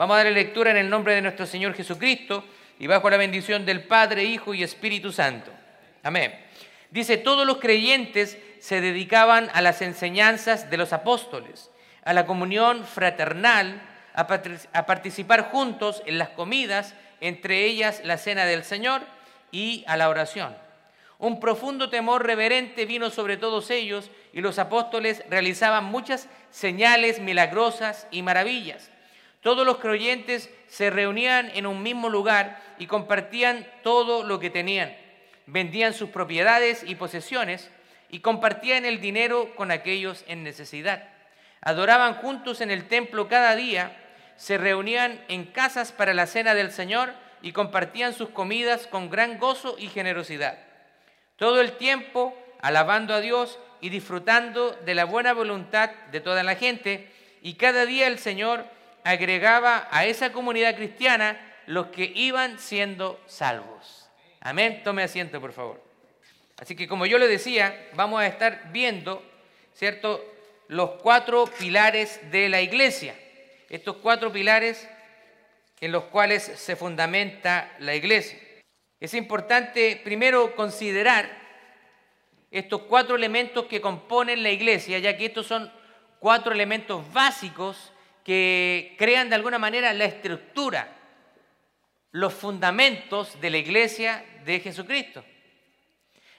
Vamos a darle lectura en el nombre de nuestro Señor Jesucristo y bajo la bendición del Padre, Hijo y Espíritu Santo. Amén. Dice, todos los creyentes se dedicaban a las enseñanzas de los apóstoles, a la comunión fraternal, a, participar juntos en las comidas, entre ellas la cena del Señor y a la oración. Un profundo temor reverente vino sobre todos ellos y los apóstoles realizaban muchas señales milagrosas y maravillas. Todos los creyentes se reunían en un mismo lugar y compartían todo lo que tenían. Vendían sus propiedades y posesiones y compartían el dinero con aquellos en necesidad. Adoraban juntos en el templo cada día, se reunían en casas para la cena del Señor y compartían sus comidas con gran gozo y generosidad. Todo el tiempo alabando a Dios y disfrutando de la buena voluntad de toda la gente. Y cada día el Señor agregaba a esa comunidad cristiana los que iban siendo salvos. Amén. Tome asiento, por favor. Así que como yo le decía, vamos a estar viendo, ¿cierto?, los cuatro pilares de la iglesia. Estos cuatro pilares en los cuales se fundamenta la iglesia. Es importante primero considerar estos cuatro elementos que componen la iglesia, ya que estos son cuatro elementos básicos que crean de alguna manera la estructura, los fundamentos de la iglesia de Jesucristo.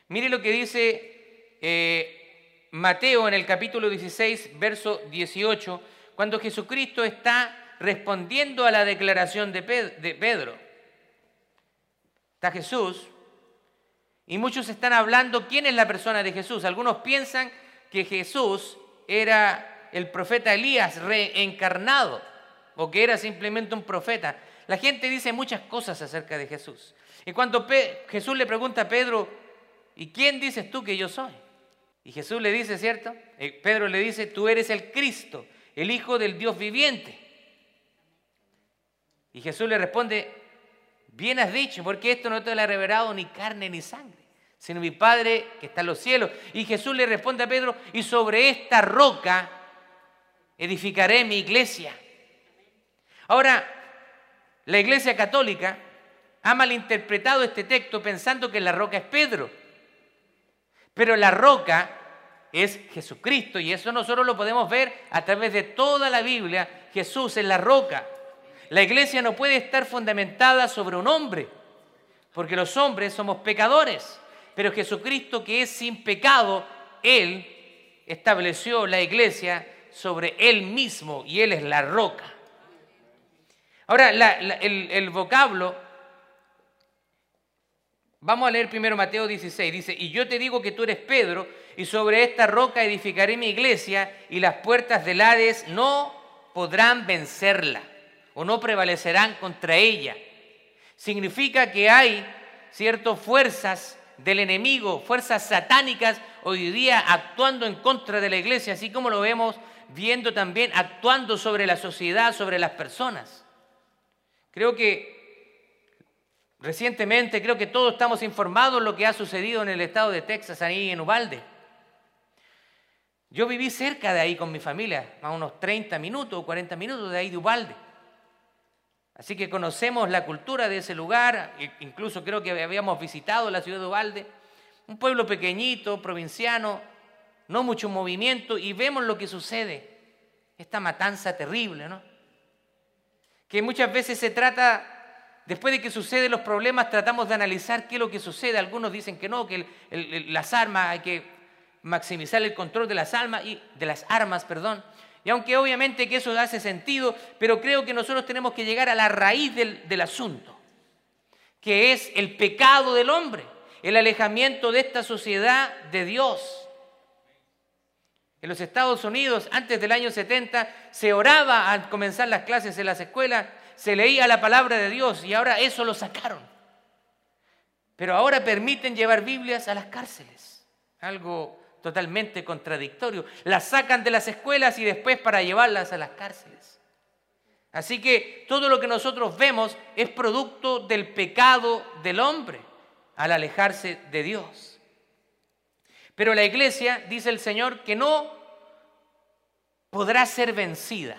Mire lo que dice eh, Mateo en el capítulo 16, verso 18, cuando Jesucristo está respondiendo a la declaración de Pedro. Está Jesús y muchos están hablando quién es la persona de Jesús. Algunos piensan que Jesús era el profeta Elías reencarnado o que era simplemente un profeta. La gente dice muchas cosas acerca de Jesús. Y cuando Jesús le pregunta a Pedro, ¿y quién dices tú que yo soy? Y Jesús le dice, ¿cierto? Eh, Pedro le dice, tú eres el Cristo, el Hijo del Dios viviente. Y Jesús le responde, bien has dicho, porque esto no te lo ha revelado ni carne ni sangre, sino mi Padre que está en los cielos. Y Jesús le responde a Pedro, y sobre esta roca edificaré mi iglesia. Ahora, la iglesia católica ha malinterpretado este texto pensando que la roca es Pedro. Pero la roca es Jesucristo y eso nosotros lo podemos ver a través de toda la Biblia. Jesús es la roca. La iglesia no puede estar fundamentada sobre un hombre, porque los hombres somos pecadores. Pero Jesucristo, que es sin pecado, Él estableció la iglesia sobre Él mismo y Él es la roca. Ahora, el, vocablo, vamos a leer primero Mateo 16, dice, y yo te digo que tú eres Pedro, y sobre esta roca edificaré mi iglesia, y las puertas del Hades no podrán vencerla, o no prevalecerán contra ella. Significa que hay ciertas fuerzas del enemigo, fuerzas satánicas hoy día actuando en contra de la iglesia, así como lo vemos viendo también, actuando sobre la sociedad, sobre las personas. Creo que recientemente, creo que todos estamos informados de lo que ha sucedido en el estado de Texas, ahí en Ubalde. Yo viví cerca de ahí con mi familia, a unos 30 minutos o 40 minutos de ahí de Ubalde. Así que conocemos la cultura de ese lugar, incluso creo que habíamos visitado la ciudad de Ubalde, un pueblo pequeñito, provinciano, no mucho movimiento y vemos lo que sucede, esta matanza terrible, ¿no? Que muchas veces se trata, después de que suceden los problemas, tratamos de analizar qué es lo que sucede. Algunos dicen que no, que las armas, hay que maximizar el control de las, armas y, de las armas, perdón. Y aunque obviamente que eso hace sentido, pero creo que nosotros tenemos que llegar a la raíz del, del asunto, que es el pecado del hombre, el alejamiento de esta sociedad de Dios. En los Estados Unidos, antes del año 70, se oraba al comenzar las clases en las escuelas, se leía la palabra de Dios y ahora eso lo sacaron. Pero ahora permiten llevar Biblias a las cárceles. Algo totalmente contradictorio. Las sacan de las escuelas y después para llevarlas a las cárceles. Así que todo lo que nosotros vemos es producto del pecado del hombre al alejarse de Dios. Pero la iglesia, dice el Señor, que no podrá ser vencida.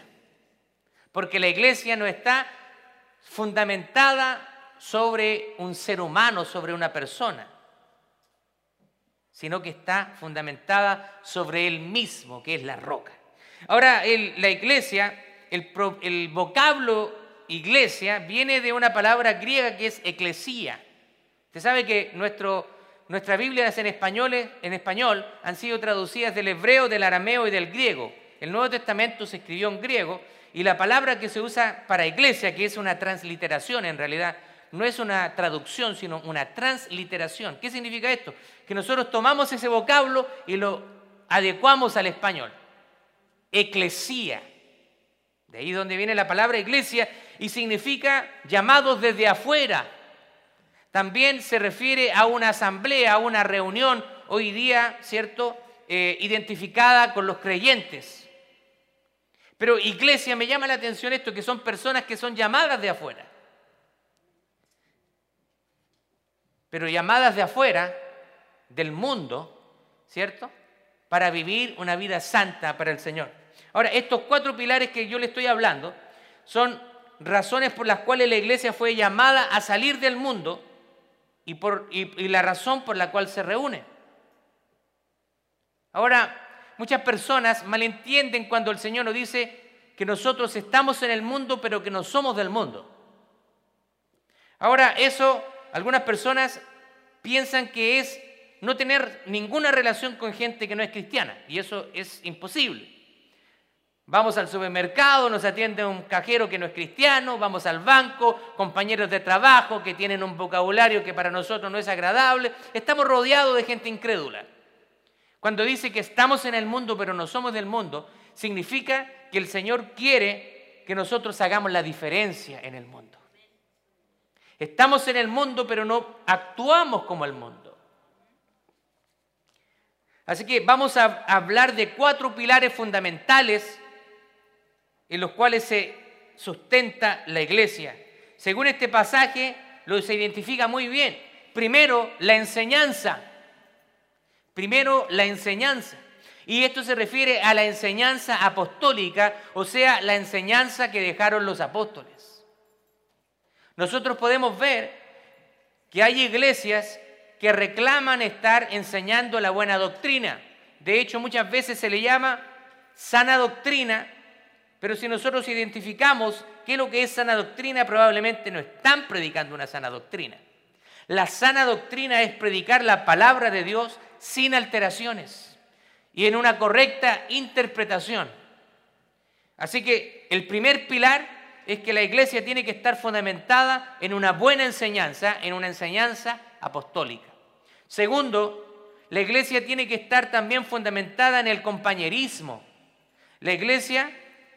Porque la iglesia no está fundamentada sobre un ser humano, sobre una persona, sino que está fundamentada sobre él mismo, que es la roca. Ahora, la iglesia, el, vocablo iglesia viene de una palabra griega que es eclesía. Usted sabe que nuestro, nuestras Biblias en español, en español han sido traducidas del hebreo, del arameo y del griego. El Nuevo Testamento se escribió en griego y la palabra que se usa para iglesia, que es una transliteración en realidad, no es una traducción, sino una transliteración. ¿Qué significa esto? Que nosotros tomamos ese vocablo y lo adecuamos al español. Eclesía. De ahí donde viene la palabra iglesia y significa llamados desde afuera. También se refiere a una asamblea, a una reunión hoy día, ¿cierto? Eh, identificada con los creyentes. Pero iglesia, me llama la atención esto, que son personas que son llamadas de afuera. Pero llamadas de afuera, del mundo, ¿cierto? Para vivir una vida santa para el Señor. Ahora, estos cuatro pilares que yo le estoy hablando son razones por las cuales la iglesia fue llamada a salir del mundo y, por, la razón por la cual se reúne. Ahora, muchas personas malentienden cuando el Señor nos dice que nosotros estamos en el mundo, pero que no somos del mundo. Ahora, eso, algunas personas piensan que es no tener ninguna relación con gente que no es cristiana, y eso es imposible. Vamos al supermercado, nos atiende un cajero que no es cristiano, vamos al banco, compañeros de trabajo que tienen un vocabulario que para nosotros no es agradable. Estamos rodeados de gente incrédula. Cuando dice que estamos en el mundo pero no somos del mundo, significa que el Señor quiere que nosotros hagamos la diferencia en el mundo. Estamos en el mundo pero no actuamos como el mundo. Así que vamos a hablar de cuatro pilares fundamentales en los cuales se sustenta la iglesia. Según este pasaje, lo se identifica muy bien. Primero, la enseñanza. Primero, la enseñanza. Y esto se refiere a la enseñanza apostólica, o sea, la enseñanza que dejaron los apóstoles. Nosotros podemos ver que hay iglesias que reclaman estar enseñando la buena doctrina. De hecho, muchas veces se le llama sana doctrina pero si nosotros identificamos qué es lo que es sana doctrina, probablemente no están predicando una sana doctrina. La sana doctrina es predicar la palabra de Dios sin alteraciones y en una correcta interpretación. Así que el primer pilar es que la iglesia tiene que estar fundamentada en una buena enseñanza, en una enseñanza apostólica. Segundo, la iglesia tiene que estar también fundamentada en el compañerismo. La iglesia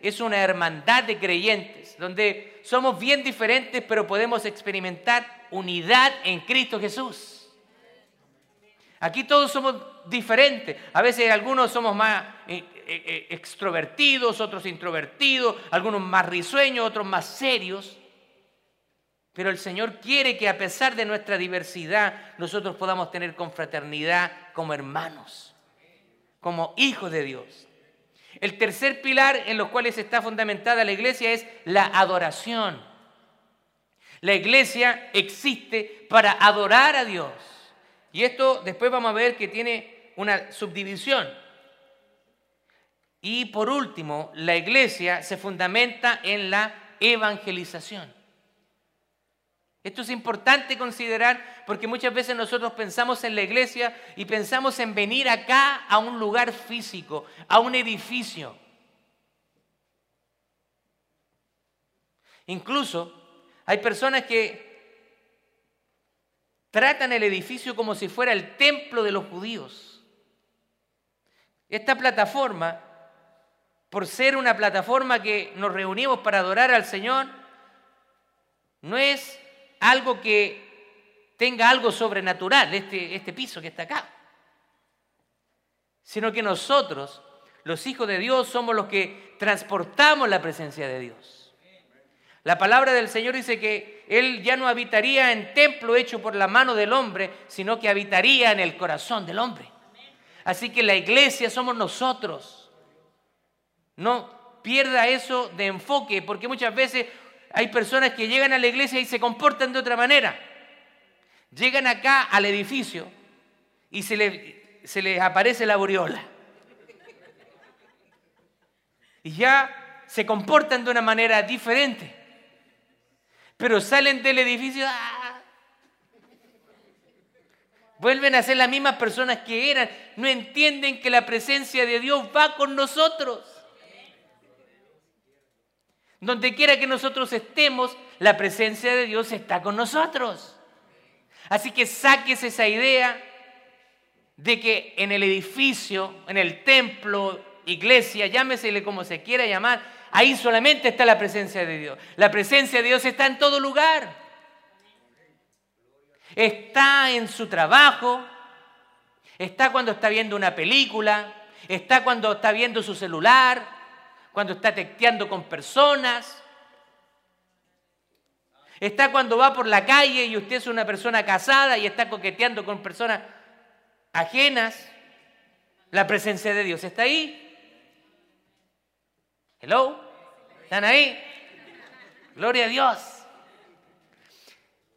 es una hermandad de creyentes, donde somos bien diferentes, pero podemos experimentar unidad en Cristo Jesús. Aquí todos somos diferentes. A veces algunos somos más eh, eh, eh, extrovertidos, otros introvertidos, algunos más risueños, otros más serios. Pero el Señor quiere que a pesar de nuestra diversidad, nosotros podamos tener confraternidad como hermanos, como hijos de Dios. El tercer pilar en los cuales está fundamentada la iglesia es la adoración. La iglesia existe para adorar a Dios. Y esto después vamos a ver que tiene una subdivisión. Y por último, la iglesia se fundamenta en la evangelización. Esto es importante considerar porque muchas veces nosotros pensamos en la iglesia y pensamos en venir acá a un lugar físico, a un edificio. Incluso hay personas que tratan el edificio como si fuera el templo de los judíos. Esta plataforma, por ser una plataforma que nos reunimos para adorar al Señor, no es algo que tenga algo sobrenatural, este, este piso que está acá. Sino que nosotros, los hijos de Dios, somos los que transportamos la presencia de Dios. La palabra del Señor dice que Él ya no habitaría en templo hecho por la mano del hombre, sino que habitaría en el corazón del hombre. Así que la iglesia somos nosotros. No pierda eso de enfoque, porque muchas veces hay personas que llegan a la iglesia y se comportan de otra manera. Llegan acá al edificio y se les, aparece la aureola. Y ya se comportan de una manera diferente. Pero salen del edificio, ¡ah! vuelven a ser las mismas personas que eran. No entienden que la presencia de Dios va con nosotros. Donde quiera que nosotros estemos, la presencia de Dios está con nosotros. Así que saques esa idea de que en el edificio, en el templo, iglesia, llámesele como se quiera llamar, ahí solamente está la presencia de Dios. La presencia de Dios está en todo lugar. Está en su trabajo, está cuando está viendo una película, está cuando está viendo su celular, cuando está texteando con personas. Está cuando va por la calle y usted es una persona casada y está coqueteando con personas ajenas. La presencia de Dios está ahí. Hello. ¿Están ahí? Gloria a Dios.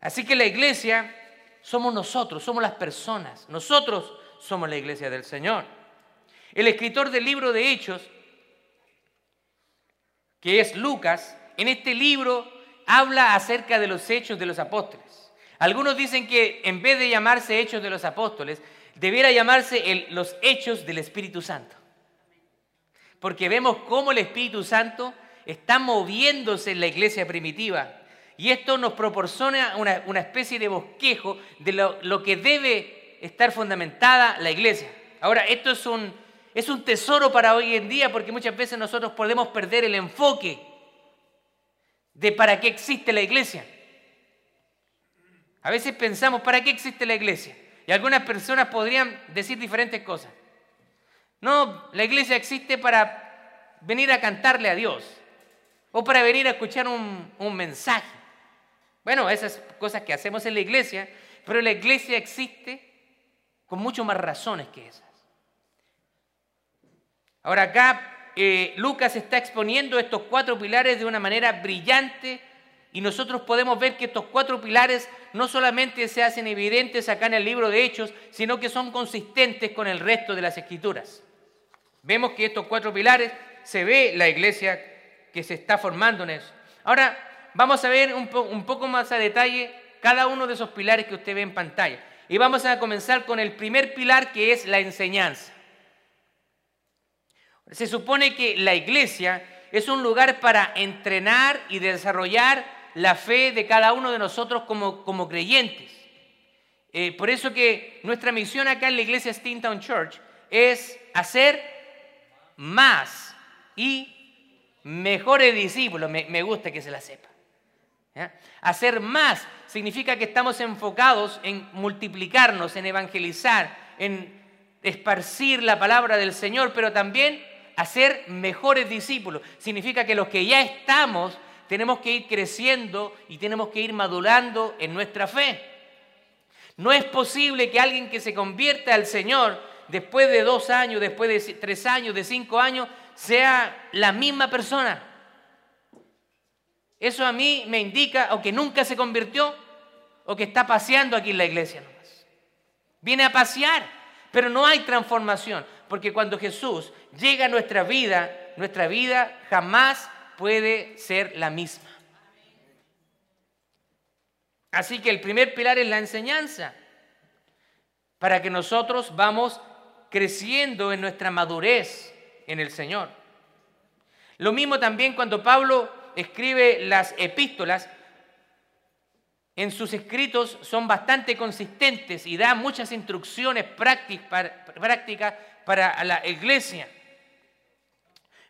Así que la iglesia somos nosotros, somos las personas. Nosotros somos la iglesia del Señor. El escritor del libro de Hechos que es Lucas, en este libro habla acerca de los hechos de los apóstoles. Algunos dicen que en vez de llamarse hechos de los apóstoles, debiera llamarse los hechos del Espíritu Santo. Porque vemos cómo el Espíritu Santo está moviéndose en la iglesia primitiva. Y esto nos proporciona una, especie de bosquejo de lo, lo que debe estar fundamentada la iglesia. Ahora, esto es un, es un tesoro para hoy en día porque muchas veces nosotros podemos perder el enfoque de para qué existe la iglesia. A veces pensamos, ¿para qué existe la iglesia? Y algunas personas podrían decir diferentes cosas. No, la iglesia existe para venir a cantarle a Dios o para venir a escuchar un, mensaje. Bueno, esas cosas que hacemos en la iglesia, pero la iglesia existe con mucho más razones que esas. Ahora acá eh, Lucas está exponiendo estos cuatro pilares de una manera brillante y nosotros podemos ver que estos cuatro pilares no solamente se hacen evidentes acá en el libro de Hechos, sino que son consistentes con el resto de las escrituras. Vemos que estos cuatro pilares se ve la iglesia que se está formando en eso. Ahora vamos a ver un, un poco más a detalle cada uno de esos pilares que usted ve en pantalla. Y vamos a comenzar con el primer pilar que es la enseñanza. Se supone que la iglesia es un lugar para entrenar y desarrollar la fe de cada uno de nosotros como, como creyentes. Eh, por eso que nuestra misión acá en la iglesia Steamtown Church es hacer más y mejores discípulos. Me, gusta que se la sepa. Hacer más significa que estamos enfocados en multiplicarnos, en evangelizar, en esparcir la palabra del Señor, pero también Hacer mejores discípulos. Significa que los que ya estamos tenemos que ir creciendo y tenemos que ir madurando en nuestra fe. No es posible que alguien que se convierta al Señor después de dos años, después de tres años, de cinco años, sea la misma persona. Eso a mí me indica o que nunca se convirtió o que está paseando aquí en la iglesia nomás. Viene a pasear, pero no hay transformación. Porque cuando Jesús llega a nuestra vida, nuestra vida jamás puede ser la misma. Así que el primer pilar es la enseñanza, para que nosotros vamos creciendo en nuestra madurez en el Señor. Lo mismo también cuando Pablo escribe las epístolas, en sus escritos son bastante consistentes y da muchas instrucciones prácticas para la iglesia.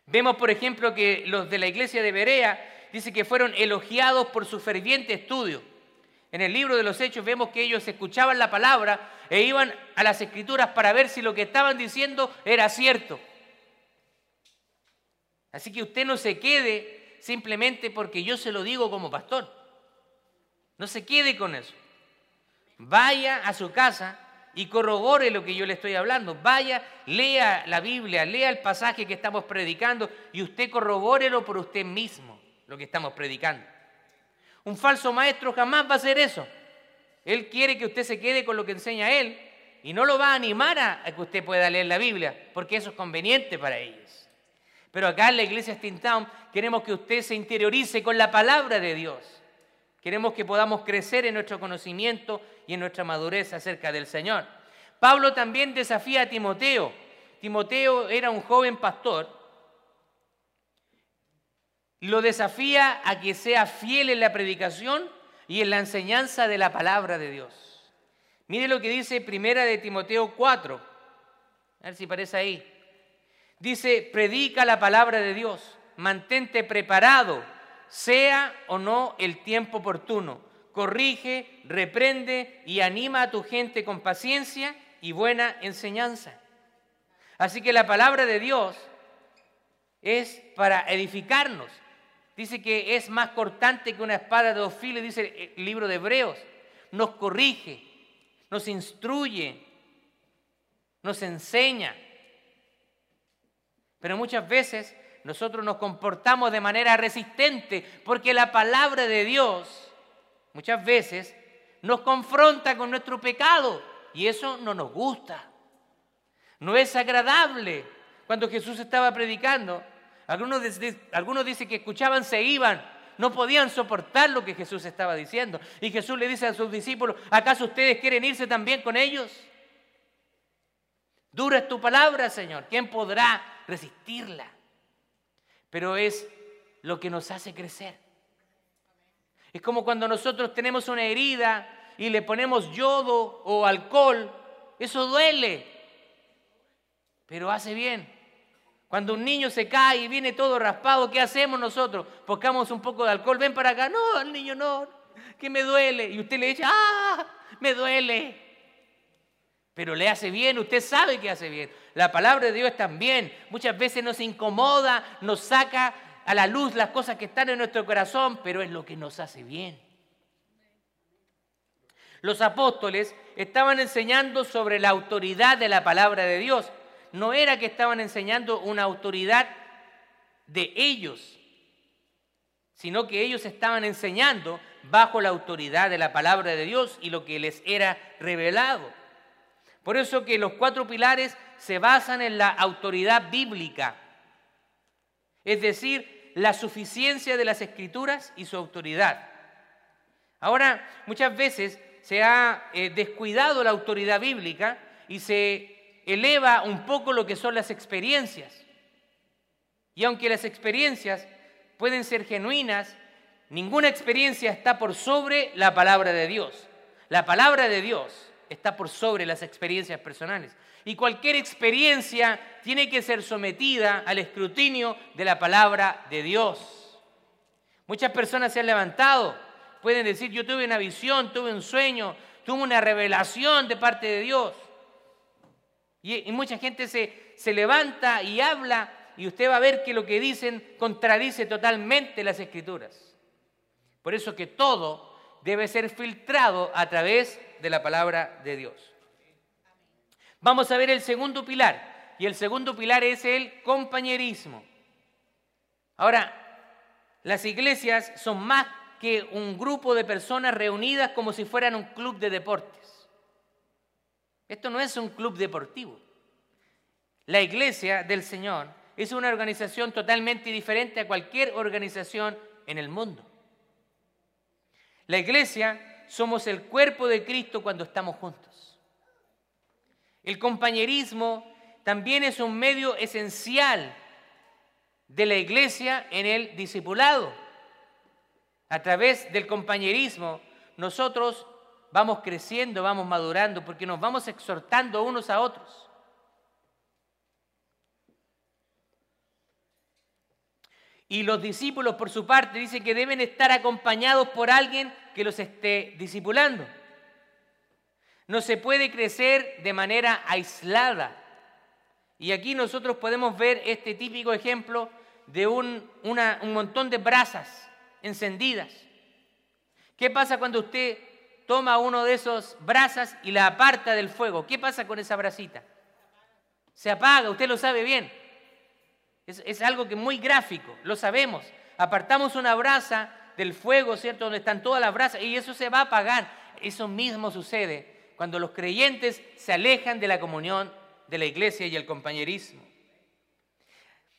Vemos, por ejemplo, que los de la iglesia de Berea dice que fueron elogiados por su ferviente estudio. En el libro de los Hechos vemos que ellos escuchaban la palabra e iban a las escrituras para ver si lo que estaban diciendo era cierto. Así que usted no se quede simplemente porque yo se lo digo como pastor. No se quede con eso. Vaya a su casa y corrobore lo que yo le estoy hablando. Vaya, lea la Biblia, lea el pasaje que estamos predicando y usted corrobórelo por usted mismo, lo que estamos predicando. Un falso maestro jamás va a hacer eso. Él quiere que usted se quede con lo que enseña él y no lo va a animar a, que usted pueda leer la Biblia, porque eso es conveniente para ellos. Pero acá en la iglesia Town queremos que usted se interiorice con la palabra de Dios. Queremos que podamos crecer en nuestro conocimiento y en nuestra madurez acerca del Señor. Pablo también desafía a Timoteo. Timoteo era un joven pastor. Lo desafía a que sea fiel en la predicación y en la enseñanza de la palabra de Dios. Mire lo que dice Primera de Timoteo 4. A ver si parece ahí. Dice, predica la palabra de Dios, mantente preparado, sea o no el tiempo oportuno. Corrige, reprende y anima a tu gente con paciencia y buena enseñanza. Así que la palabra de Dios es para edificarnos. Dice que es más cortante que una espada de dos filos, dice el libro de Hebreos. Nos corrige, nos instruye, nos enseña. Pero muchas veces nosotros nos comportamos de manera resistente porque la palabra de Dios muchas veces nos confronta con nuestro pecado y eso no nos gusta. No es agradable. Cuando Jesús estaba predicando, algunos, algunos dicen que escuchaban, se iban, no podían soportar lo que Jesús estaba diciendo. Y Jesús le dice a sus discípulos, ¿acaso ustedes quieren irse también con ellos? Dura es tu palabra, Señor. ¿Quién podrá resistirla? Pero es lo que nos hace crecer. Es como cuando nosotros tenemos una herida y le ponemos yodo o alcohol. Eso duele, pero hace bien. Cuando un niño se cae y viene todo raspado, ¿qué hacemos nosotros? Buscamos un poco de alcohol, ven para acá. No, el niño no, que me duele. Y usted le dice, ah, me duele. Pero le hace bien, usted sabe que hace bien. La palabra de Dios también muchas veces nos incomoda, nos saca a la luz las cosas que están en nuestro corazón, pero es lo que nos hace bien. Los apóstoles estaban enseñando sobre la autoridad de la palabra de Dios no era que estaban enseñando una autoridad de ellos, sino que ellos estaban enseñando bajo la autoridad de la palabra de Dios y lo que les era revelado. Por eso que los cuatro pilares se basan en la autoridad bíblica, es decir, la suficiencia de las escrituras y su autoridad. Ahora, muchas veces se ha eh, descuidado la autoridad bíblica y se eleva un poco lo que son las experiencias. Y aunque las experiencias pueden ser genuinas, ninguna experiencia está por sobre la palabra de Dios. La palabra de Dios está por sobre las experiencias personales. Y cualquier experiencia tiene que ser sometida al escrutinio de la palabra de Dios. Muchas personas se han levantado, pueden decir, yo tuve una visión, tuve un sueño, tuve una revelación de parte de Dios. Y, mucha gente se, se levanta y habla y usted va a ver que lo que dicen contradice totalmente las escrituras. Por eso que todo debe ser filtrado a través de la palabra de Dios. Vamos a ver el segundo pilar. Y el segundo pilar es el compañerismo. Ahora, las iglesias son más que un grupo de personas reunidas como si fueran un club de deporte. Esto no es un club deportivo. La iglesia del Señor es una organización totalmente diferente a cualquier organización en el mundo. La iglesia somos el cuerpo de Cristo cuando estamos juntos. El compañerismo también es un medio esencial de la iglesia en el discipulado. A través del compañerismo nosotros vamos creciendo, vamos madurando, porque nos vamos exhortando unos a otros. Y los discípulos, por su parte, dicen que deben estar acompañados por alguien que los esté discipulando. No se puede crecer de manera aislada. Y aquí nosotros podemos ver este típico ejemplo de un, un montón de brasas encendidas. ¿Qué pasa cuando usted toma uno de esos brasas y la aparta del fuego. ¿Qué pasa con esa brasita? Se apaga, usted lo sabe bien. Es, es algo que es muy gráfico, lo sabemos. Apartamos una brasa del fuego, ¿cierto? Donde están todas las brasas y eso se va a apagar. Eso mismo sucede cuando los creyentes se alejan de la comunión de la iglesia y el compañerismo.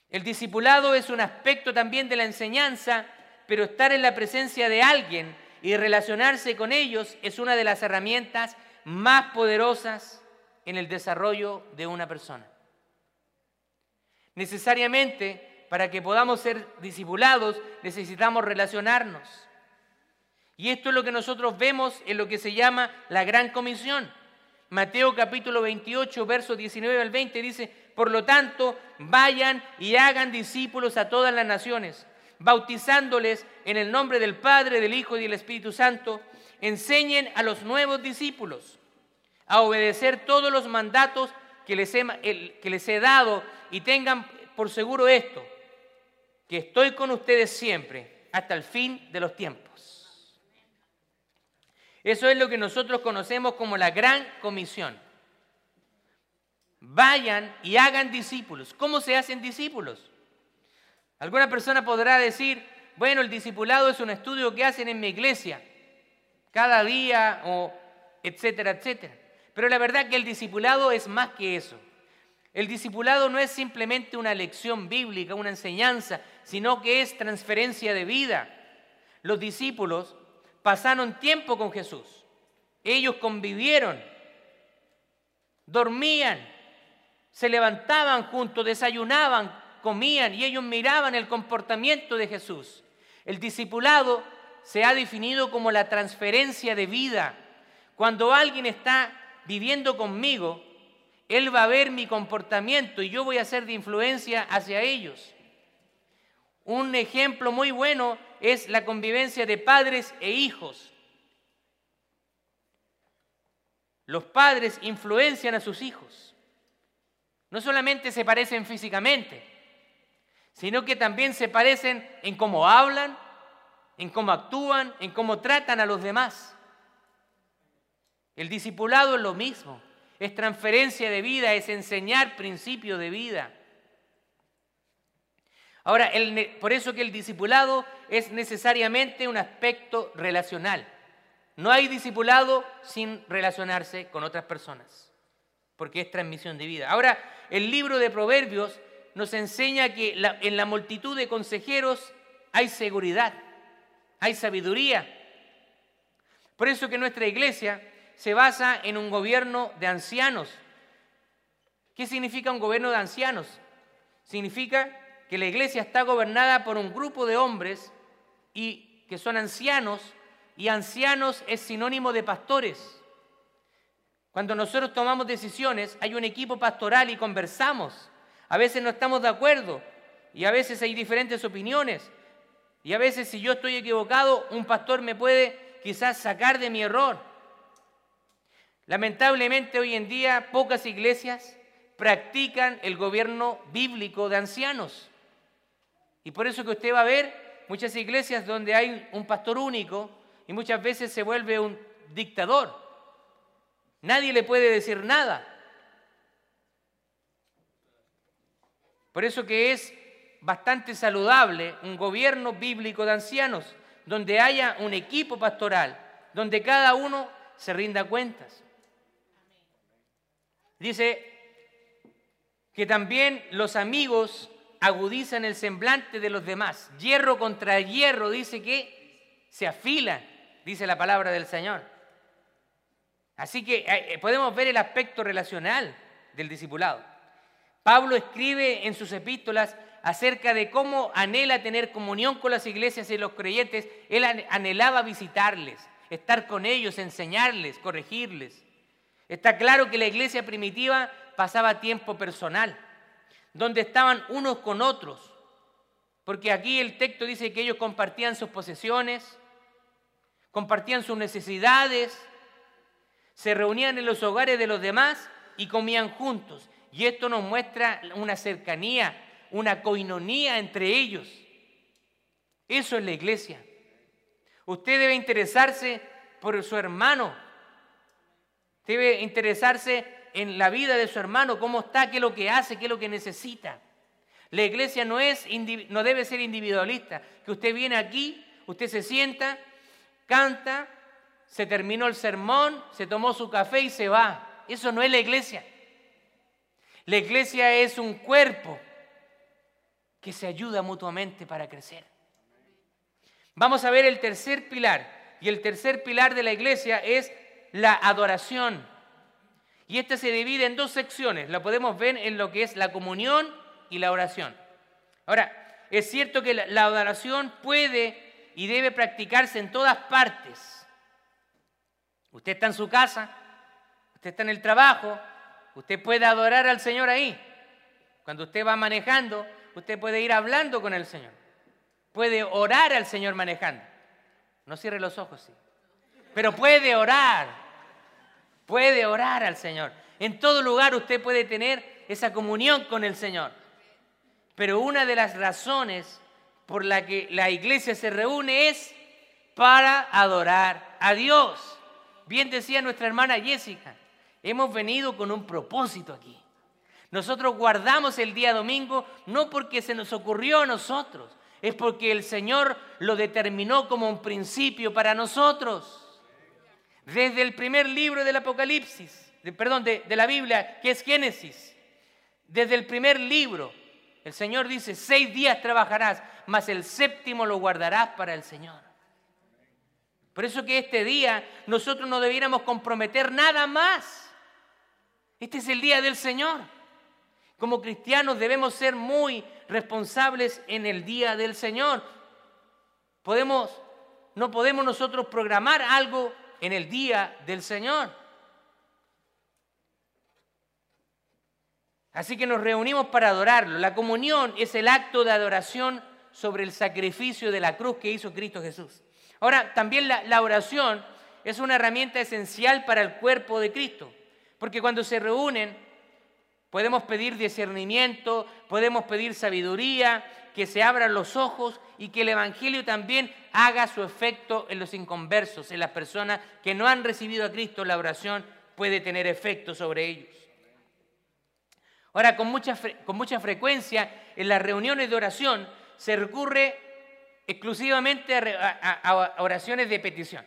El discipulado es un aspecto también de la enseñanza, pero estar en la presencia de alguien y relacionarse con ellos es una de las herramientas más poderosas en el desarrollo de una persona. Necesariamente, para que podamos ser discipulados, necesitamos relacionarnos. Y esto es lo que nosotros vemos en lo que se llama la gran comisión. Mateo capítulo 28, versos 19 al 20 dice, por lo tanto, vayan y hagan discípulos a todas las naciones, bautizándoles en el nombre del Padre, del Hijo y del Espíritu Santo. Enseñen a los nuevos discípulos a obedecer todos los mandatos que les he, que les he dado y tengan por seguro esto, que estoy con ustedes siempre hasta el fin de los tiempos. Eso es lo que nosotros conocemos como la gran comisión. Vayan y hagan discípulos. ¿Cómo se hacen discípulos? Alguna persona podrá decir, bueno, el discipulado es un estudio que hacen en mi iglesia, cada día, o etcétera, etcétera. Pero la verdad que el discipulado es más que eso. El discipulado no es simplemente una lección bíblica, una enseñanza, sino que es transferencia de vida. Los discípulos pasaron tiempo con Jesús. Ellos convivieron, dormían, se levantaban juntos, desayunaban, comían y ellos miraban el comportamiento de Jesús. El discipulado se ha definido como la transferencia de vida. Cuando alguien está viviendo conmigo, él va a ver mi comportamiento y yo voy a ser de influencia hacia ellos. Un ejemplo muy bueno es la convivencia de padres e hijos. Los padres influencian a sus hijos. No solamente se parecen físicamente, sino que también se parecen en cómo hablan, en cómo actúan, en cómo tratan a los demás. El discipulado es lo mismo, es transferencia de vida, es enseñar principios de vida. Ahora, por eso que el discipulado es necesariamente un aspecto relacional. No hay discipulado sin relacionarse con otras personas, porque es transmisión de vida. Ahora, el libro de Proverbios nos enseña que en la multitud de consejeros hay seguridad, hay sabiduría. Por eso que nuestra iglesia se basa en un gobierno de ancianos. ¿Qué significa un gobierno de ancianos? Significa que la iglesia está gobernada por un grupo de hombres y que son ancianos, y ancianos es sinónimo de pastores. Cuando nosotros tomamos decisiones, hay un equipo pastoral y conversamos. A veces no estamos de acuerdo y a veces hay diferentes opiniones. Y a veces si yo estoy equivocado, un pastor me puede quizás sacar de mi error. Lamentablemente hoy en día pocas iglesias practican el gobierno bíblico de ancianos. Y por eso que usted va a ver muchas iglesias donde hay un pastor único y muchas veces se vuelve un dictador. Nadie le puede decir nada. Por eso que es bastante saludable un gobierno bíblico de ancianos, donde haya un equipo pastoral, donde cada uno se rinda cuentas. Dice que también los amigos agudizan el semblante de los demás. Hierro contra hierro dice que se afilan, dice la palabra del Señor. Así que eh, eh, podemos ver el aspecto relacional del discipulado. Pablo escribe en sus epístolas acerca de cómo anhela tener comunión con las iglesias y los creyentes. Él anhelaba visitarles, estar con ellos, enseñarles, corregirles. Está claro que la iglesia primitiva pasaba tiempo personal donde estaban unos con otros. Porque aquí el texto dice que ellos compartían sus posesiones, compartían sus necesidades, se reunían en los hogares de los demás y comían juntos. Y esto nos muestra una cercanía, una coinonía entre ellos. Eso es la iglesia. Usted debe interesarse por su hermano. Debe interesarse en la vida de su hermano, cómo está, qué es lo que hace, qué es lo que necesita. La iglesia no, es, no debe ser individualista, que usted viene aquí, usted se sienta, canta, se terminó el sermón, se tomó su café y se va. Eso no es la iglesia. La iglesia es un cuerpo que se ayuda mutuamente para crecer. Vamos a ver el tercer pilar. Y el tercer pilar de la iglesia es la adoración. Y esta se divide en dos secciones. La podemos ver en lo que es la comunión y la oración. Ahora, es cierto que la adoración puede y debe practicarse en todas partes. Usted está en su casa, usted está en el trabajo, usted puede adorar al Señor ahí. Cuando usted va manejando, usted puede ir hablando con el Señor. Puede orar al Señor manejando. No cierre los ojos, sí. Pero puede orar. Puede orar al Señor. En todo lugar usted puede tener esa comunión con el Señor. Pero una de las razones por la que la iglesia se reúne es para adorar a Dios. Bien decía nuestra hermana Jessica, hemos venido con un propósito aquí. Nosotros guardamos el día domingo no porque se nos ocurrió a nosotros, es porque el Señor lo determinó como un principio para nosotros. Desde el primer libro del Apocalipsis, perdón, de, de la Biblia, que es Génesis, desde el primer libro, el Señor dice, seis días trabajarás, mas el séptimo lo guardarás para el Señor. Por eso que este día nosotros no debiéramos comprometer nada más. Este es el día del Señor. Como cristianos debemos ser muy responsables en el día del Señor. Podemos, no podemos nosotros programar algo en el día del Señor. Así que nos reunimos para adorarlo. La comunión es el acto de adoración sobre el sacrificio de la cruz que hizo Cristo Jesús. Ahora, también la, oración es una herramienta esencial para el cuerpo de Cristo, porque cuando se reúnen Podemos pedir discernimiento, podemos pedir sabiduría, que se abran los ojos y que el Evangelio también haga su efecto en los inconversos, en las personas que no han recibido a Cristo. La oración puede tener efecto sobre ellos. Ahora, con mucha, con mucha frecuencia en las reuniones de oración se recurre exclusivamente a, oraciones de petición.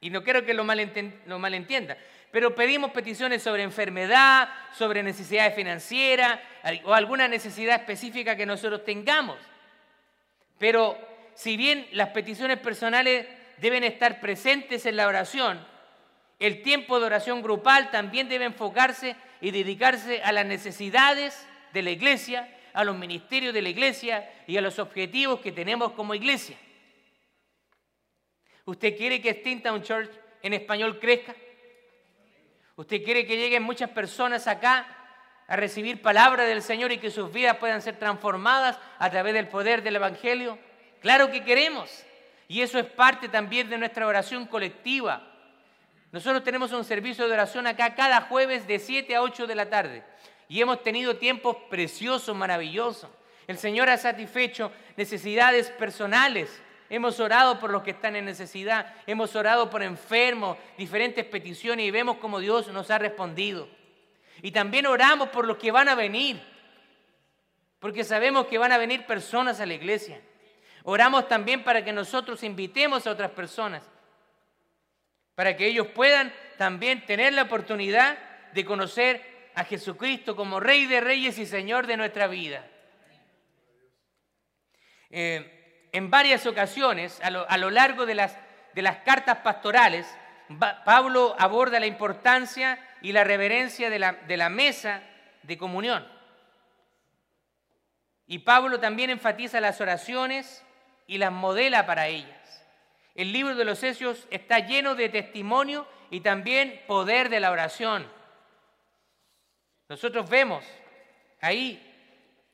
Y no quiero que lo, lo malentienda pero pedimos peticiones sobre enfermedad, sobre necesidades financieras o alguna necesidad específica que nosotros tengamos. Pero si bien las peticiones personales deben estar presentes en la oración, el tiempo de oración grupal también debe enfocarse y dedicarse a las necesidades de la iglesia, a los ministerios de la iglesia y a los objetivos que tenemos como iglesia. ¿Usted quiere que Steamtown Church en español crezca? ¿Usted quiere que lleguen muchas personas acá a recibir palabra del Señor y que sus vidas puedan ser transformadas a través del poder del Evangelio? Claro que queremos. Y eso es parte también de nuestra oración colectiva. Nosotros tenemos un servicio de oración acá cada jueves de 7 a 8 de la tarde. Y hemos tenido tiempos preciosos, maravillosos. El Señor ha satisfecho necesidades personales Hemos orado por los que están en necesidad, hemos orado por enfermos, diferentes peticiones y vemos cómo Dios nos ha respondido. Y también oramos por los que van a venir, porque sabemos que van a venir personas a la iglesia. Oramos también para que nosotros invitemos a otras personas, para que ellos puedan también tener la oportunidad de conocer a Jesucristo como Rey de Reyes y Señor de nuestra vida. Eh, en varias ocasiones, a lo, largo de las, cartas pastorales, Pablo aborda la importancia y la reverencia de la, de la mesa de comunión. Y Pablo también enfatiza las oraciones y las modela para ellas. El libro de los Hechos está lleno de testimonio y también poder de la oración. Nosotros vemos ahí,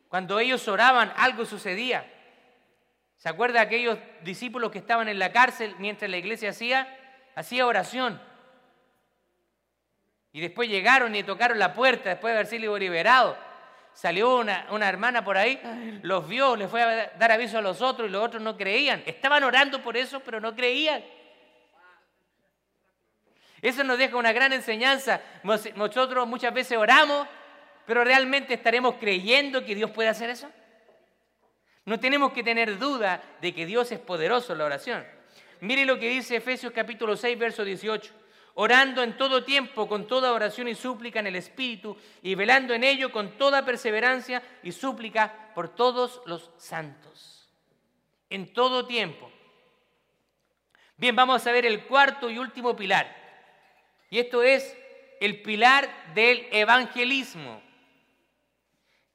cuando ellos oraban, algo sucedía. ¿Se acuerda de aquellos discípulos que estaban en la cárcel mientras la iglesia hacía, hacía oración? Y después llegaron y tocaron la puerta después de haber sido liberado. Salió una, una, hermana por ahí, los vio, les fue a dar aviso a los otros y los otros no creían. Estaban orando por eso, pero no creían. Eso nos deja una gran enseñanza. Nosotros muchas veces oramos, pero realmente estaremos creyendo que Dios puede hacer eso. No tenemos que tener duda de que Dios es poderoso en la oración. Mire lo que dice Efesios capítulo 6, verso 18. Orando en todo tiempo, con toda oración y súplica en el Espíritu, y velando en ello con toda perseverancia y súplica por todos los santos. En todo tiempo. Bien, vamos a ver el cuarto y último pilar. Y esto es el pilar del evangelismo.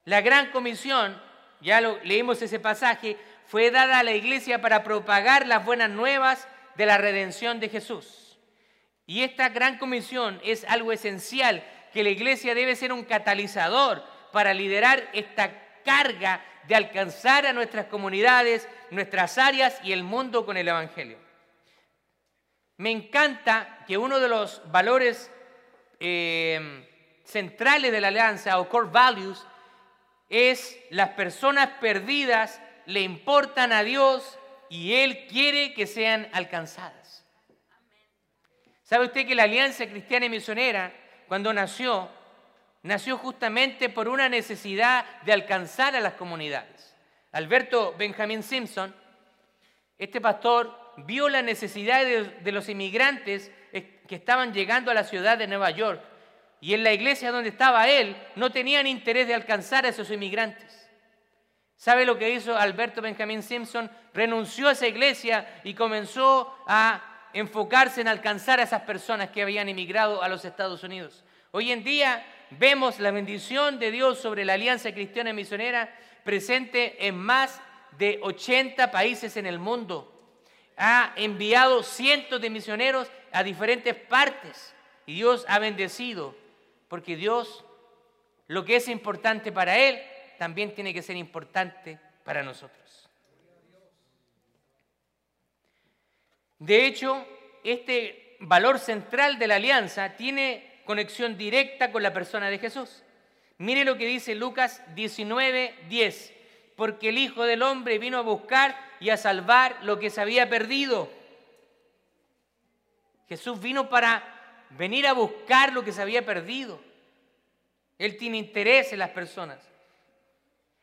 La gran comisión, ya lo, leímos ese pasaje, fue dada a la iglesia para propagar las buenas nuevas de la redención de Jesús. Y esta gran comisión es algo esencial, que la iglesia debe ser un catalizador para liderar esta carga de alcanzar a nuestras comunidades, nuestras áreas y el mundo con el Evangelio. Me encanta que uno de los valores eh, centrales de la alianza o core values es las personas perdidas le importan a Dios y Él quiere que sean alcanzadas. ¿Sabe usted que la Alianza Cristiana y Misionera, cuando nació, nació justamente por una necesidad de alcanzar a las comunidades? Alberto Benjamin Simpson, este pastor, vio la necesidad de, los inmigrantes que estaban llegando a la ciudad de Nueva York. Y en la iglesia donde estaba él, no tenían interés de alcanzar a esos inmigrantes. ¿Sabe lo que hizo Alberto Benjamin Simpson? Renunció a esa iglesia y comenzó a enfocarse en alcanzar a esas personas que habían emigrado a los Estados Unidos. Hoy en día vemos la bendición de Dios sobre la Alianza Cristiana Misionera presente en más de 80 países en el mundo ha enviado cientos de misioneros a diferentes partes y Dios ha bendecido, porque Dios, lo que es importante para Él, también tiene que ser importante para nosotros. De hecho, este valor central de la alianza tiene conexión directa con la persona de Jesús. Mire lo que dice Lucas 19, 10 porque el Hijo del Hombre vino a buscar y a salvar lo que se había perdido. Jesús vino para venir a buscar lo que se había perdido. Él tiene interés en las personas.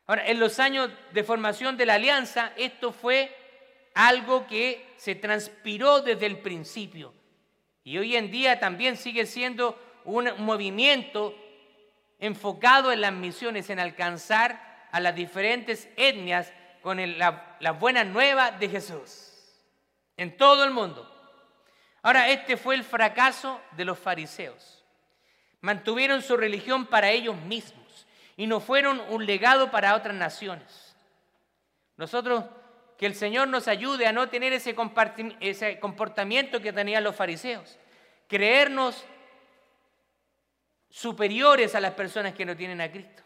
Ahora, en los años de formación de la alianza, esto fue algo que se transpiró desde el principio. Y hoy en día también sigue siendo un movimiento enfocado en las misiones, en alcanzar a las diferentes etnias con la, la buena nueva de Jesús en todo el mundo. Ahora, este fue el fracaso de los fariseos. Mantuvieron su religión para ellos mismos y no fueron un legado para otras naciones. Nosotros, que el Señor nos ayude a no tener ese comportamiento que tenían los fariseos, creernos superiores a las personas que no tienen a Cristo.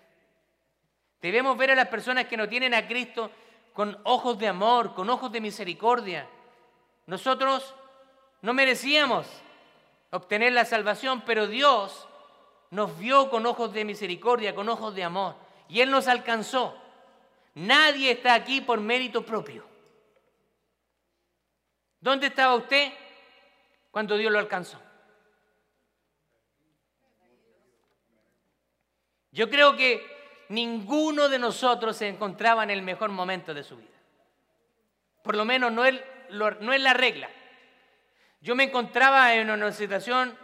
Debemos ver a las personas que no tienen a Cristo con ojos de amor, con ojos de misericordia. Nosotros no merecíamos obtener la salvación, pero Dios nos vio con ojos de misericordia, con ojos de amor, y Él nos alcanzó. Nadie está aquí por mérito propio. ¿Dónde estaba usted cuando Dios lo alcanzó? Yo creo que ninguno de nosotros se encontraba en el mejor momento de su vida. Por lo menos no es, no es la regla. Yo me encontraba en una situación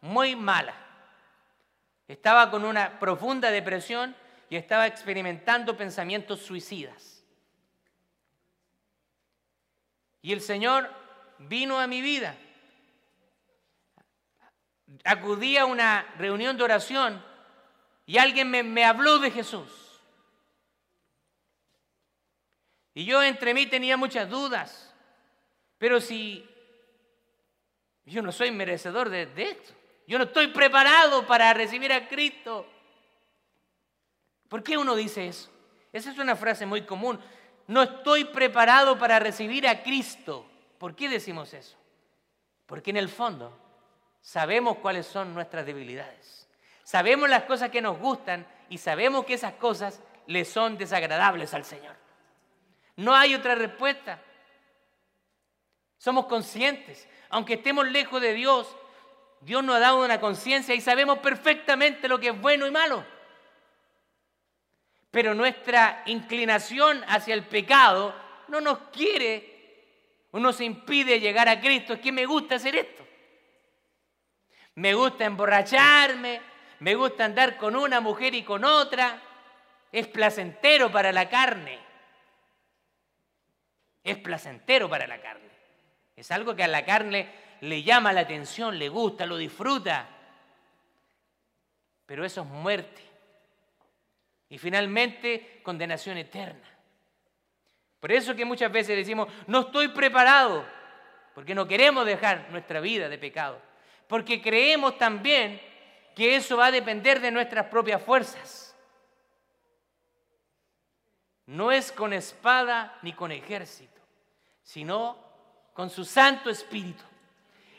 muy mala. Estaba con una profunda depresión y estaba experimentando pensamientos suicidas. Y el Señor vino a mi vida. Acudí a una reunión de oración y alguien me, habló de Jesús. Y yo entre mí tenía muchas dudas, pero si yo no soy merecedor de, esto, yo no estoy preparado para recibir a Cristo. ¿Por qué uno dice eso? Esa es una frase muy común. No estoy preparado para recibir a Cristo. ¿Por qué decimos eso? Porque en el fondo sabemos cuáles son nuestras debilidades. Sabemos las cosas que nos gustan y sabemos que esas cosas le son desagradables al Señor. No hay otra respuesta. Somos conscientes, aunque estemos lejos de Dios, Dios nos ha dado una conciencia y sabemos perfectamente lo que es bueno y malo. Pero nuestra inclinación hacia el pecado no nos quiere o nos impide llegar a Cristo. Es que me gusta hacer esto. Me gusta emborracharme, me gusta andar con una mujer y con otra. Es placentero para la carne. Es placentero para la carne. Es algo que a la carne le llama la atención, le gusta, lo disfruta. Pero eso es muerte. Y finalmente, condenación eterna. Por eso que muchas veces decimos, no estoy preparado, porque no queremos dejar nuestra vida de pecado. Porque creemos también que eso va a depender de nuestras propias fuerzas. No es con espada ni con ejército, sino con su Santo Espíritu.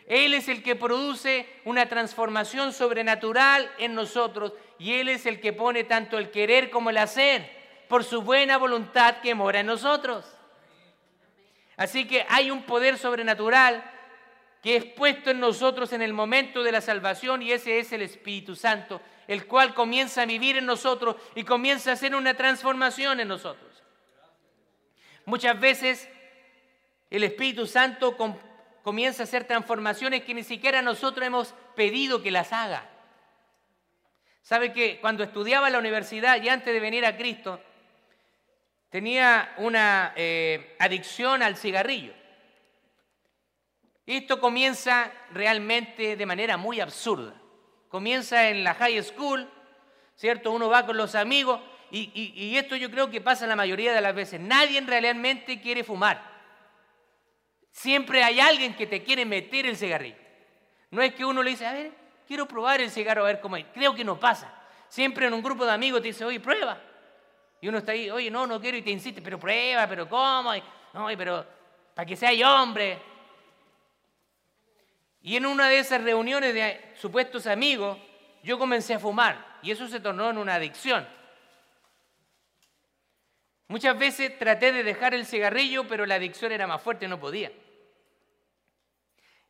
Él es el que produce una transformación sobrenatural en nosotros y Él es el que pone tanto el querer como el hacer por su buena voluntad que mora en nosotros. Así que hay un poder sobrenatural que es puesto en nosotros en el momento de la salvación y ese es el Espíritu Santo, el cual comienza a vivir en nosotros y comienza a hacer una transformación en nosotros. Muchas veces el Espíritu Santo comienza a hacer transformaciones que ni siquiera nosotros hemos pedido que las haga. ¿Sabe que cuando estudiaba en la universidad y antes de venir a Cristo, tenía una eh, adicción al cigarrillo? Esto comienza realmente de manera muy absurda. Comienza en la high school, ¿cierto? Uno va con los amigos y, y esto yo creo que pasa la mayoría de las veces. Nadie realmente quiere fumar. Siempre hay alguien que te quiere meter el cigarrillo. No es que uno le dice, a ver, quiero probar el cigarro, a ver cómo es. Creo que no pasa. Siempre en un grupo de amigos te dice, oye, prueba. Y uno está ahí, oye, no, no quiero y te insiste, pero prueba, pero ¿cómo? No, pero para que sea hombre. Y en una de esas reuniones de supuestos amigos, yo comencé a fumar y eso se tornó en una adicción. Muchas veces traté de dejar el cigarrillo, pero la adicción era más fuerte, no podía.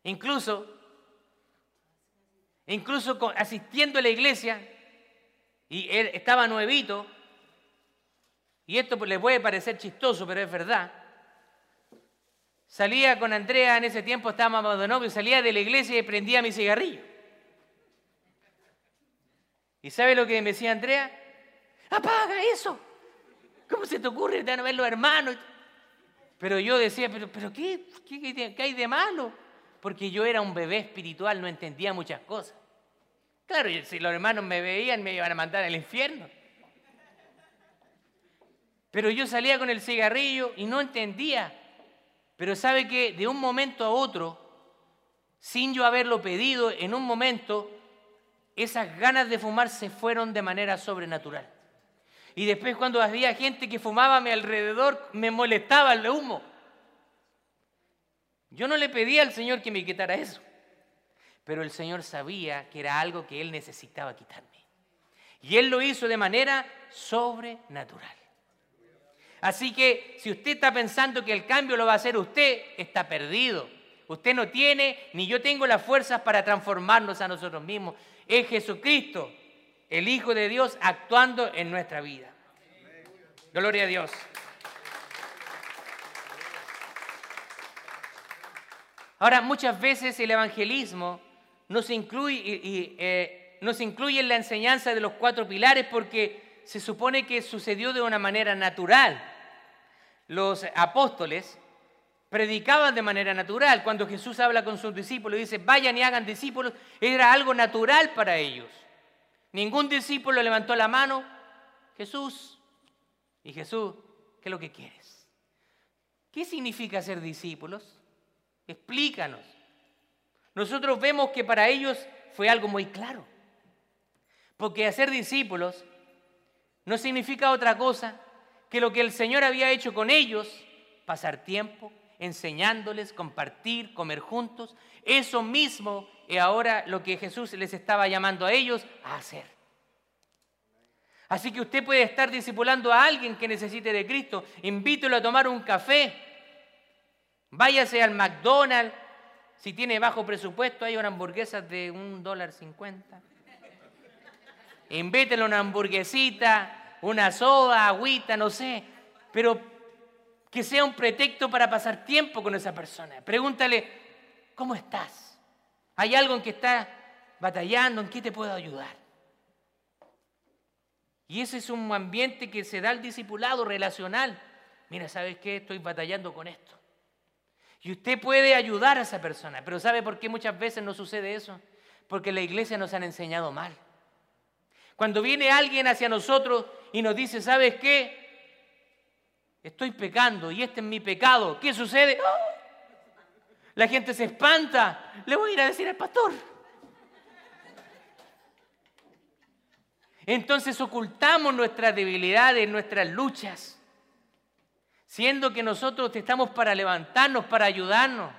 Incluso, incluso asistiendo a la iglesia, y él estaba nuevito, y esto pues, le puede parecer chistoso, pero es verdad. Salía con Andrea, en ese tiempo estábamos de novio, salía de la iglesia y prendía mi cigarrillo. ¿Y sabe lo que me decía Andrea? ¡Apaga eso! ¿Cómo se te ocurre de no ver los hermanos? Pero yo decía, ¿pero, pero qué, qué hay de malo? Porque yo era un bebé espiritual, no entendía muchas cosas. Claro, si los hermanos me veían, me iban a mandar al infierno. Pero yo salía con el cigarrillo y no entendía. Pero sabe que de un momento a otro, sin yo haberlo pedido, en un momento, esas ganas de fumar se fueron de manera sobrenatural. Y después cuando había gente que fumaba a mi alrededor, me molestaba el humo. Yo no le pedí al Señor que me quitara eso, pero el Señor sabía que era algo que Él necesitaba quitarme. Y Él lo hizo de manera sobrenatural. Así que si usted está pensando que el cambio lo va a hacer usted, está perdido. Usted no tiene, ni yo tengo las fuerzas para transformarnos a nosotros mismos. Es Jesucristo, el Hijo de Dios, actuando en nuestra vida. Gloria a Dios. Ahora, muchas veces el evangelismo nos incluye, eh, incluye en la enseñanza de los cuatro pilares porque se supone que sucedió de una manera natural. Los apóstoles predicaban de manera natural. Cuando Jesús habla con sus discípulos y dice, vayan y hagan discípulos, era algo natural para ellos. Ningún discípulo levantó la mano, Jesús, y Jesús, ¿qué es lo que quieres? ¿Qué significa ser discípulos? Explícanos. Nosotros vemos que para ellos fue algo muy claro. Porque hacer discípulos no significa otra cosa que lo que el Señor había hecho con ellos, pasar tiempo, enseñándoles, compartir, comer juntos. Eso mismo es ahora lo que Jesús les estaba llamando a ellos a hacer. Así que usted puede estar discipulando a alguien que necesite de Cristo, invítelo a tomar un café, Váyase al McDonald's, Si tiene bajo presupuesto, hay una hamburguesa de un dólar cincuenta. Invítele una hamburguesita, una soda, agüita, no sé. Pero que sea un pretexto para pasar tiempo con esa persona. Pregúntale, ¿cómo estás? ¿Hay algo en que estás batallando? ¿En qué te puedo ayudar? Y ese es un ambiente que se da al discipulado relacional. Mira, ¿sabes qué? Estoy batallando con esto. Y usted puede ayudar a esa persona, pero ¿sabe por qué muchas veces no sucede eso? Porque la iglesia nos han enseñado mal. Cuando viene alguien hacia nosotros y nos dice, ¿sabes qué? Estoy pecando y este es mi pecado. ¿Qué sucede? ¡Oh! La gente se espanta. Le voy a ir a decir al pastor. Entonces ocultamos nuestras debilidades, nuestras luchas siendo que nosotros estamos para levantarnos, para ayudarnos,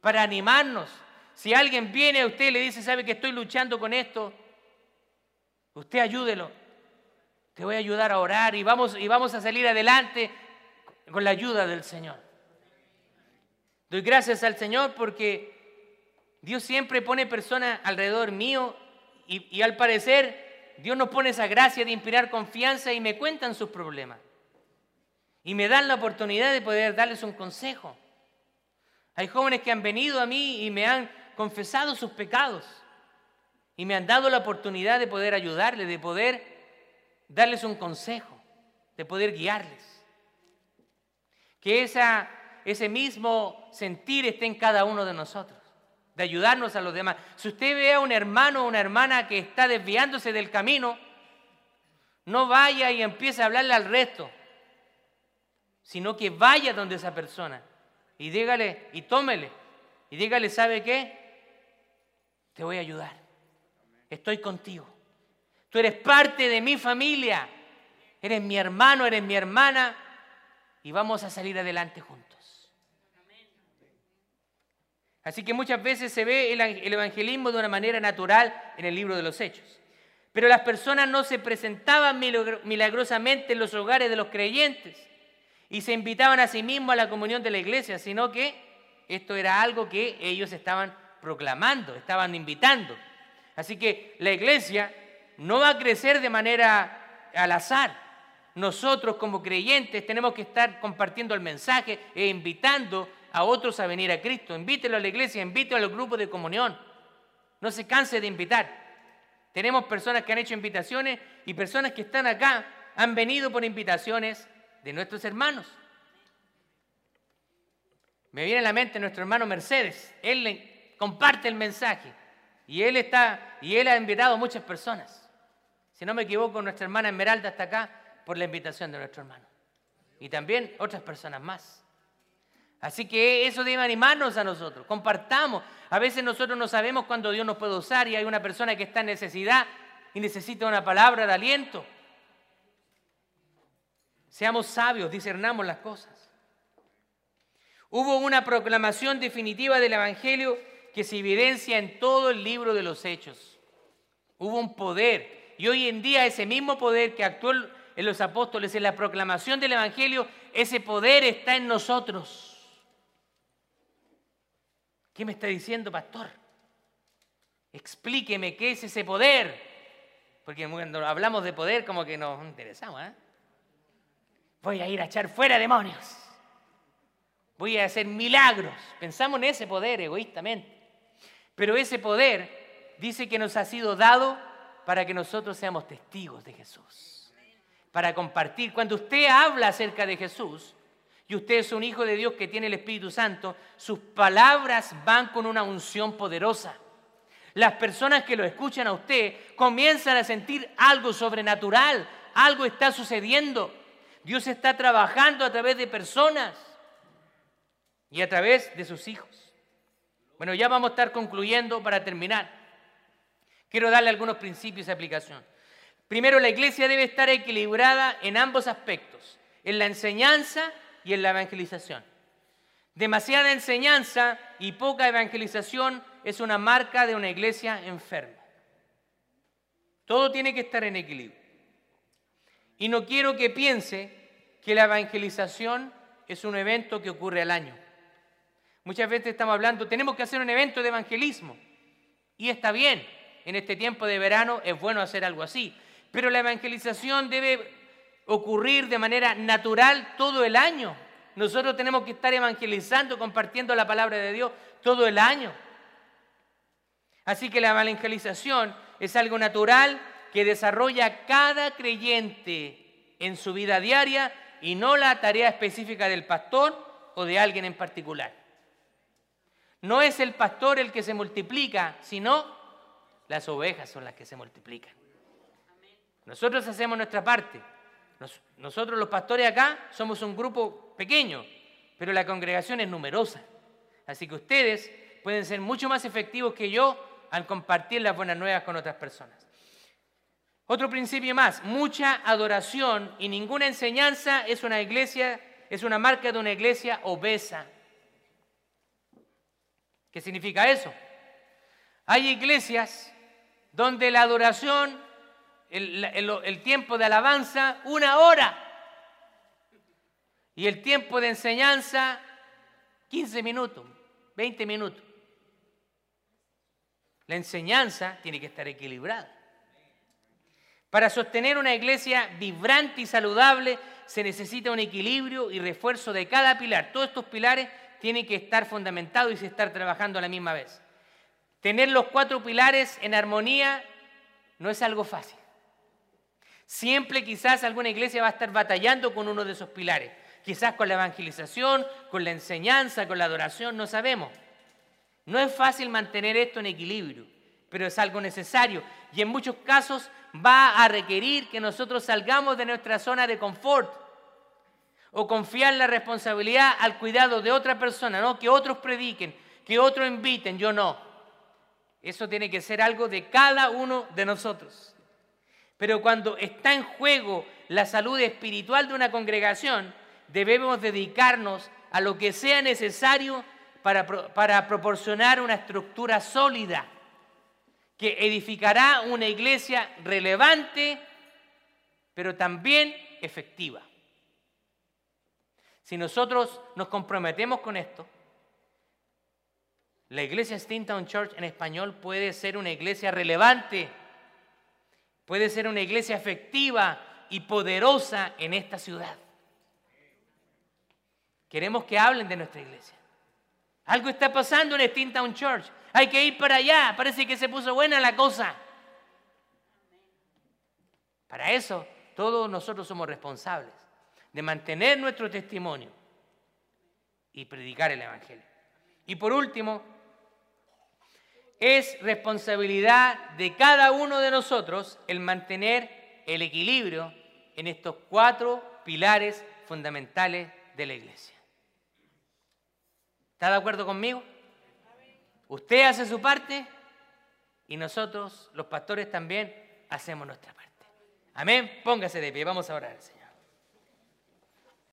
para animarnos. Si alguien viene a usted y le dice, sabe que estoy luchando con esto, usted ayúdelo. Te voy a ayudar a orar y vamos, y vamos a salir adelante con la ayuda del Señor. Doy gracias al Señor porque Dios siempre pone personas alrededor mío y, y al parecer Dios nos pone esa gracia de inspirar confianza y me cuentan sus problemas. Y me dan la oportunidad de poder darles un consejo. Hay jóvenes que han venido a mí y me han confesado sus pecados. Y me han dado la oportunidad de poder ayudarles, de poder darles un consejo, de poder guiarles. Que ese mismo sentir esté en cada uno de nosotros, de ayudarnos a los demás. Si usted ve a un hermano o una hermana que está desviándose del camino, no vaya y empiece a hablarle al resto sino que vaya donde esa persona y dígale y tómele y dígale, ¿sabe qué? Te voy a ayudar. Estoy contigo. Tú eres parte de mi familia. Eres mi hermano, eres mi hermana y vamos a salir adelante juntos. Así que muchas veces se ve el evangelismo de una manera natural en el libro de los Hechos. Pero las personas no se presentaban milagrosamente en los hogares de los creyentes y se invitaban a sí mismos a la comunión de la iglesia, sino que esto era algo que ellos estaban proclamando, estaban invitando. Así que la iglesia no va a crecer de manera al azar. Nosotros como creyentes tenemos que estar compartiendo el mensaje e invitando a otros a venir a Cristo. Invítelo a la iglesia, invítelo a los grupos de comunión. No se canse de invitar. Tenemos personas que han hecho invitaciones y personas que están acá han venido por invitaciones de nuestros hermanos. Me viene a la mente nuestro hermano Mercedes. Él comparte el mensaje y él está y él ha invitado a muchas personas. Si no me equivoco, nuestra hermana Esmeralda está acá por la invitación de nuestro hermano. Y también otras personas más. Así que eso debe animarnos a nosotros. Compartamos. A veces nosotros no sabemos cuándo Dios nos puede usar y hay una persona que está en necesidad y necesita una palabra de aliento. Seamos sabios, discernamos las cosas. Hubo una proclamación definitiva del Evangelio que se evidencia en todo el libro de los Hechos. Hubo un poder y hoy en día ese mismo poder que actuó en los apóstoles en la proclamación del Evangelio, ese poder está en nosotros. ¿Qué me está diciendo, pastor? Explíqueme qué es ese poder. Porque cuando hablamos de poder como que nos interesamos. ¿eh? Voy a ir a echar fuera demonios, voy a hacer milagros. Pensamos en ese poder egoístamente. Pero ese poder dice que nos ha sido dado para que nosotros seamos testigos de Jesús. Para compartir. Cuando usted habla acerca de Jesús y usted es un hijo de Dios que tiene el Espíritu Santo, sus palabras van con una unción poderosa. Las personas que lo escuchan a usted comienzan a sentir algo sobrenatural, algo está sucediendo. Dios está trabajando a través de personas y a través de sus hijos. Bueno, ya vamos a estar concluyendo para terminar. Quiero darle algunos principios de aplicación. Primero, la iglesia debe estar equilibrada en ambos aspectos, en la enseñanza y en la evangelización. Demasiada enseñanza y poca evangelización es una marca de una iglesia enferma. Todo tiene que estar en equilibrio. Y no quiero que piense que la evangelización es un evento que ocurre al año. Muchas veces estamos hablando, tenemos que hacer un evento de evangelismo. Y está bien, en este tiempo de verano es bueno hacer algo así. Pero la evangelización debe ocurrir de manera natural todo el año. Nosotros tenemos que estar evangelizando, compartiendo la palabra de Dios todo el año. Así que la evangelización es algo natural que desarrolla cada creyente en su vida diaria y no la tarea específica del pastor o de alguien en particular. No es el pastor el que se multiplica, sino las ovejas son las que se multiplican. Nosotros hacemos nuestra parte. nosotros los pastores acá somos un grupo pequeño, pero la congregación es numerosa. Así que ustedes pueden ser mucho más efectivos que yo al compartir las buenas nuevas con otras personas. Otro principio más, mucha adoración y ninguna enseñanza es una iglesia, es una marca de una iglesia obesa. ¿Qué significa eso? Hay iglesias donde la adoración, el, tiempo de alabanza, una hora. Y el tiempo de enseñanza, 15 minutos, 20 minutos. La enseñanza tiene que estar equilibrada. Para sostener una iglesia vibrante y saludable se necesita un equilibrio y refuerzo de cada pilar. Todos estos pilares tiene que estar fundamentado y se estar trabajando a la misma vez. Tener los cuatro pilares en armonía no es algo fácil. Siempre quizás alguna iglesia va a estar batallando con uno de esos pilares. Quizás con la evangelización, con la enseñanza, con la adoración, no sabemos. No es fácil mantener esto en equilibrio, pero es algo necesario. Y en muchos casos va a requerir que nosotros salgamos de nuestra zona de confort o confiar la responsabilidad al cuidado de otra persona, no que otros prediquen, que otros inviten, yo no. Eso tiene que ser algo de cada uno de nosotros. Pero cuando está en juego la salud espiritual de una congregación, debemos dedicarnos a lo que sea necesario para, para proporcionar una estructura sólida que edificará una iglesia relevante, pero también efectiva. Si nosotros nos comprometemos con esto, la iglesia Steamtown Church en español puede ser una iglesia relevante, puede ser una iglesia efectiva y poderosa en esta ciudad. Queremos que hablen de nuestra iglesia. Algo está pasando en Steamtown Church. Hay que ir para allá. Parece que se puso buena la cosa. Para eso, todos nosotros somos responsables de mantener nuestro testimonio y predicar el Evangelio. Y por último, es responsabilidad de cada uno de nosotros el mantener el equilibrio en estos cuatro pilares fundamentales de la iglesia. ¿Está de acuerdo conmigo? Usted hace su parte y nosotros, los pastores, también hacemos nuestra parte. Amén. Póngase de pie, vamos a orar, Señor.